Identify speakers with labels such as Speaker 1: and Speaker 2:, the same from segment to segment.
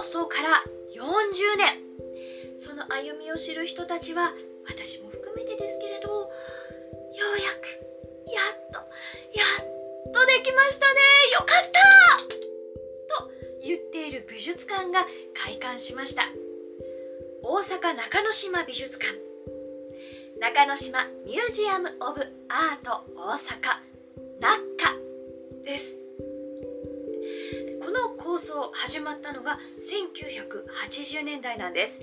Speaker 1: 構想から40年。その歩みを知る人たちは私も含めてですけれどようやくやっとやっとできましたね。よかった！と言っている美術館が開館しました。大阪中之島美術館。中之島ミュージアム・オブ・アート大阪。ナッカです。この構想始まったのが1980年代なんです。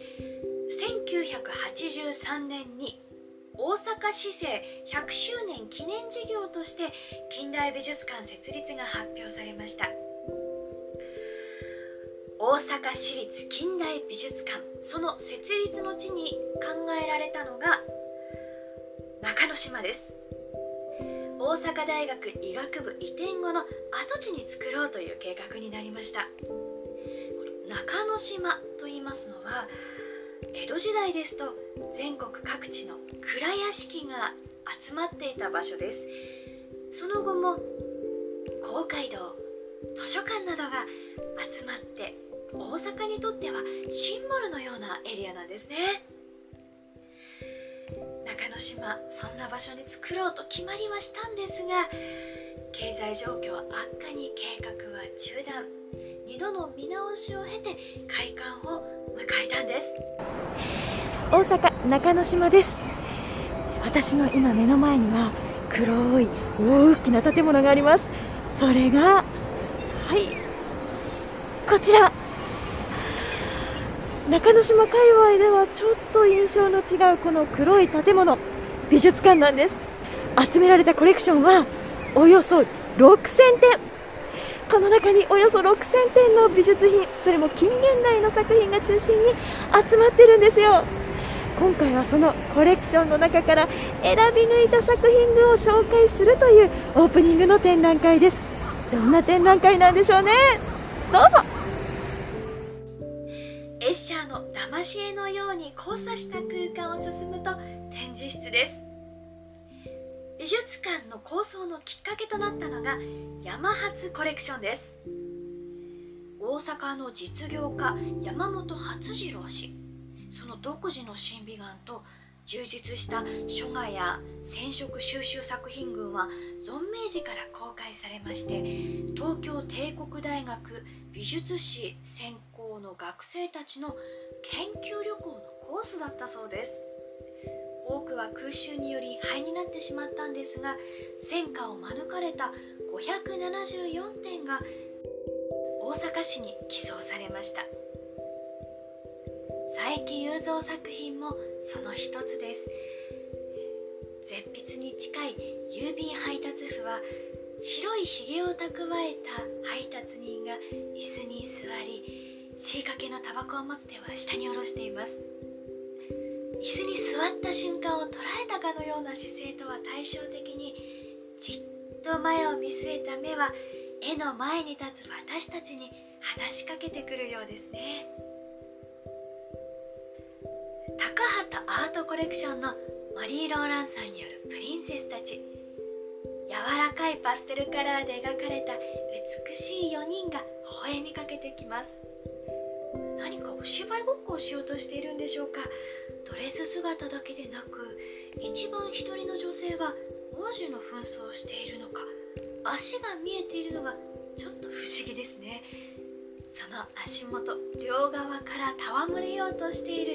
Speaker 1: 1983年に大阪市政100周年記念事業として近代美術館設立が発表されました。大阪市立近代美術館その設立の地に考えられたのが中之島です。大阪大学医学部移転後の跡地に作ろうという計画になりました。この中之島と言いますのは江戸時代ですと全国各地の蔵屋敷が集まっていた場所です。その後も公会堂図書館などが集まって大阪にとってはシンボルのようなエリアなんですね。島そんな場所に作ろうと決まりはしたんですが経済状況悪化に計画は中断。2度の見直しを経て開館を迎えたんです。大阪中之島です。私の今目の前には黒い大きな建物があります。それがはいこちら。中之島界隈ではちょっと印象の違うこの黒い建物。美術館なんです。集められたコレクションはおよそ6000点。この中におよそ6000点の美術品それも近現代の作品が中心に集まってるんですよ。今回はそのコレクションの中から選び抜いた作品群を紹介するというオープニングの展覧会です。どんな展覧会なんでしょうね。どうぞ。エッシャーの騙し絵のように交差した空間を進むと展示室です。美術館の構想のきっかけとなったのが山初コレクションです。大阪の実業家山本初次郎氏。その独自の審美眼と充実した書画や染色収集作品群は存命時から公開されまして東京帝国大学美術史専攻の学生たちの研究旅行のコースだったそうです。多くは空襲により灰になってしまったんですが戦火を免れた574点が大阪市に寄贈されました。佐伯雄三作品もその一つです。絶筆に近い郵便配達婦は白いひげを蓄えた配達人が椅子に座り吸いかけのタバコを持つ手は下に下ろしています。椅子に座った瞬間を捉えたかのような姿勢とは対照的にじっと前を見据えた目は絵の前に立つ私たちに話しかけてくるようですね。高畑アートコレクションのマリー・ローランさんによるプリンセスたち。柔らかいパステルカラーで描かれた美しい4人が微笑みかけてきます。芝居ごっこをしようとしているんでしょうか？ドレス姿だけでなく一番左の女性は王子の紛争をしているのか？足が見えているのがちょっと不思議ですね。その足元両側から戯れようとしている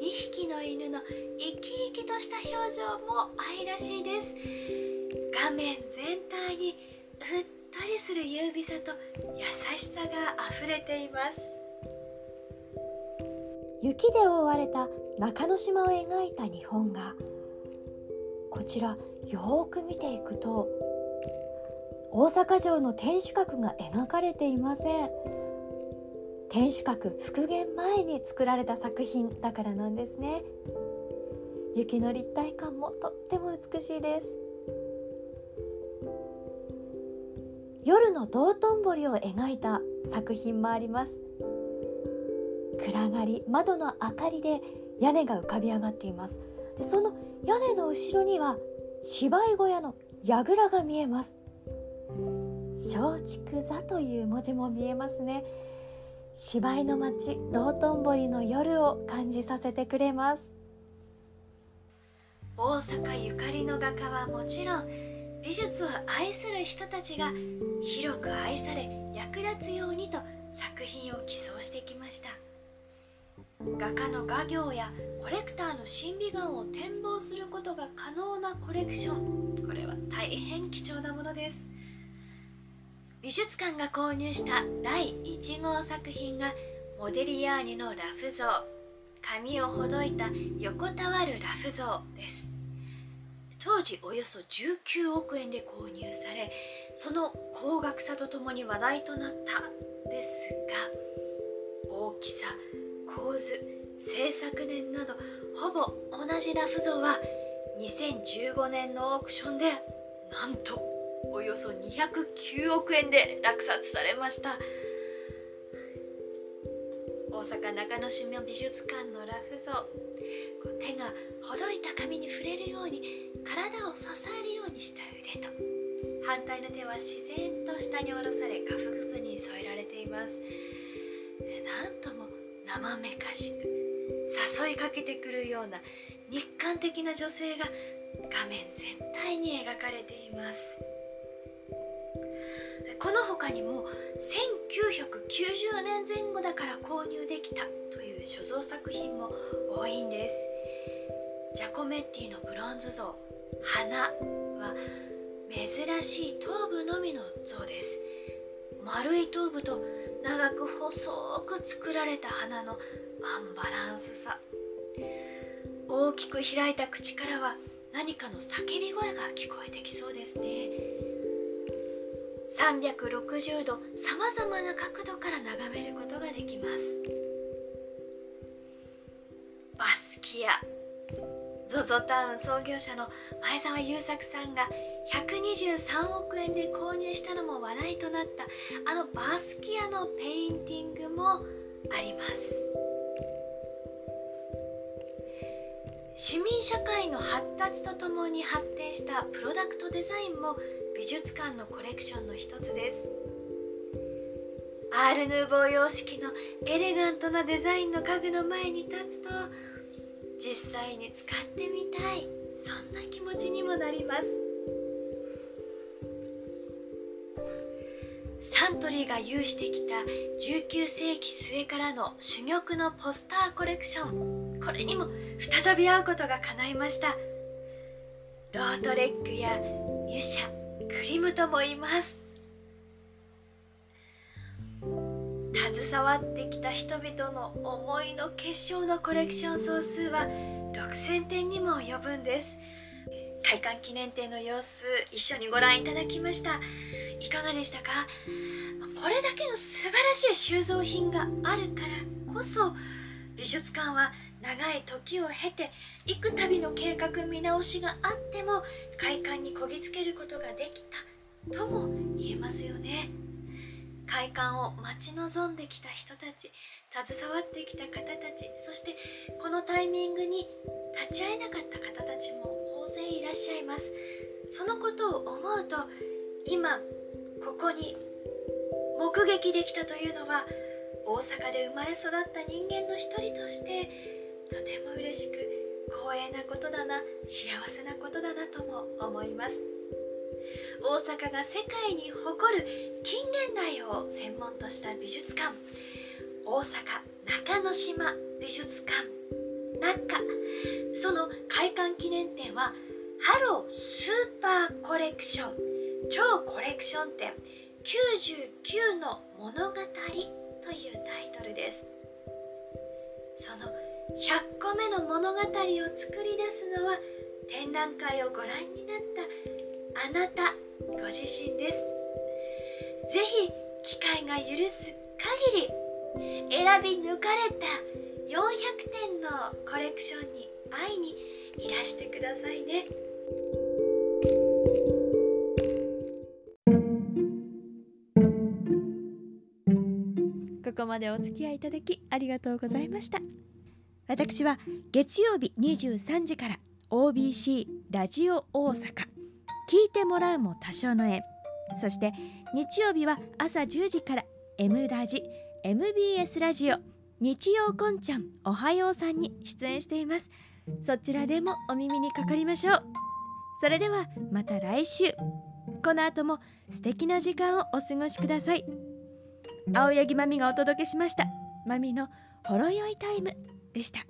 Speaker 1: 2匹の犬の生き生きとした表情も愛らしいです。画面全体にうっとりする優美さと優しさがあふれています。
Speaker 2: 雪で覆われた中之島を描いた日本画。こちらよく見ていくと大阪城の天守閣が描かれていません。天守閣復元前に作られた作品だからなんですね。雪の立体感もとっても美しいです。夜の道頓堀を描いた作品もあります。暗がり窓の明かりで屋根が浮かび上がっています。でその屋根の後ろには芝居小屋の櫓が見えます。松竹座という文字も見えますね。芝居の町道頓堀の夜を感じさせてくれます。
Speaker 1: 大阪ゆかりの画家はもちろん美術を愛する人たちが広く愛され役立つようにと作品を寄贈してきました。画家の画業やコレクターの審美眼を展望することが可能なコレクション。これは大変貴重なものです。美術館が購入した第1号作品がモデリアーニのラフ像。髪をほどいた横たわるラフ像です。当時およそ19億円で購入されその高額さとともに話題となった。ですが大きさ構図制作年などほぼ同じラフ像は2015年のオークションでなんとおよそ209億円で落札されました。大阪中之島美術館のラフ像。手がほどいた紙に触れるように体を支えるようにした腕と反対の手は自然と下に下ろされ下腹部に添えられています。なんとも生めかしく誘いかけてくるような日韓的な女性が画面全体に描かれています。この他にも1990年前後だから購入できたという所蔵作品も多いんです。ジャコメッティのブロンズ像「花」は珍しい頭部のみの像です。丸い頭部と長く細く作られた花のアンバランスさ。大きく開いた口からは何かの叫び声が聞こえてきそうですね。360度さまざまな角度から眺めることができます。バスキア。ZOZO タウン創業者の前澤友作さんが123億円で購入したのも話題となったあのバスキアのペインティングもあります。市民社会の発達とともに発展したプロダクトデザインも美術館のコレクションの一つです。アール・ヌーボー様式のエレガントなデザインの家具の前に立つと実際に使ってみたい。そんな気持ちにもなります。サントリーが有してきた19世紀末からの珠玉のポスターコレクション。これにも再び会うことが叶いました。ロートレックやミュシャクリムともいます。携わってきた人々の思いの結晶のコレクション総数は6000点にも及ぶんです。開館記念展の様子一緒にご覧いただきました。いかがでしたか？これだけの素晴らしい収蔵品があるからこそ美術館は長い時を経て幾度の計画見直しがあっても開館にこぎつけることができたとも言えますよね。開館を待ち望んできた人たち携わってきた方たちそしてこのタイミングに立ち会えなかった方たちも大勢いらっしゃいます。そのことを思うと今ここに目撃できたというのは大阪で生まれ育った人間の一人としてとても嬉しく光栄なことだな幸せなことだなとも思います。大阪が世界に誇る近現代を専門とした美術館。大阪中之島美術館。中その開館記念展はハロースーパーコレクション。超コレクション展。99の物語というタイトルですその100個目の物語を作り出すのは展覧会をご覧になったあなたご自身ですぜひ機会が許す限り選び抜かれた400点のコレクションに会いにいらしてくださいね。
Speaker 2: ここまでお付き合いいただきありがとうございました。私は月曜日23時から OBC ラジオ大阪。聞いてもらうも多少の縁。そして日曜日は朝10時から M ラジ MBS ラジオ。日曜こんちゃんおはようさんに出演しています。そちらでもお耳にかかりましょう。それではまた来週。この後も素敵な時間をお過ごしください。青柳まみがお届けしましたまみのほろ酔いタイムでした。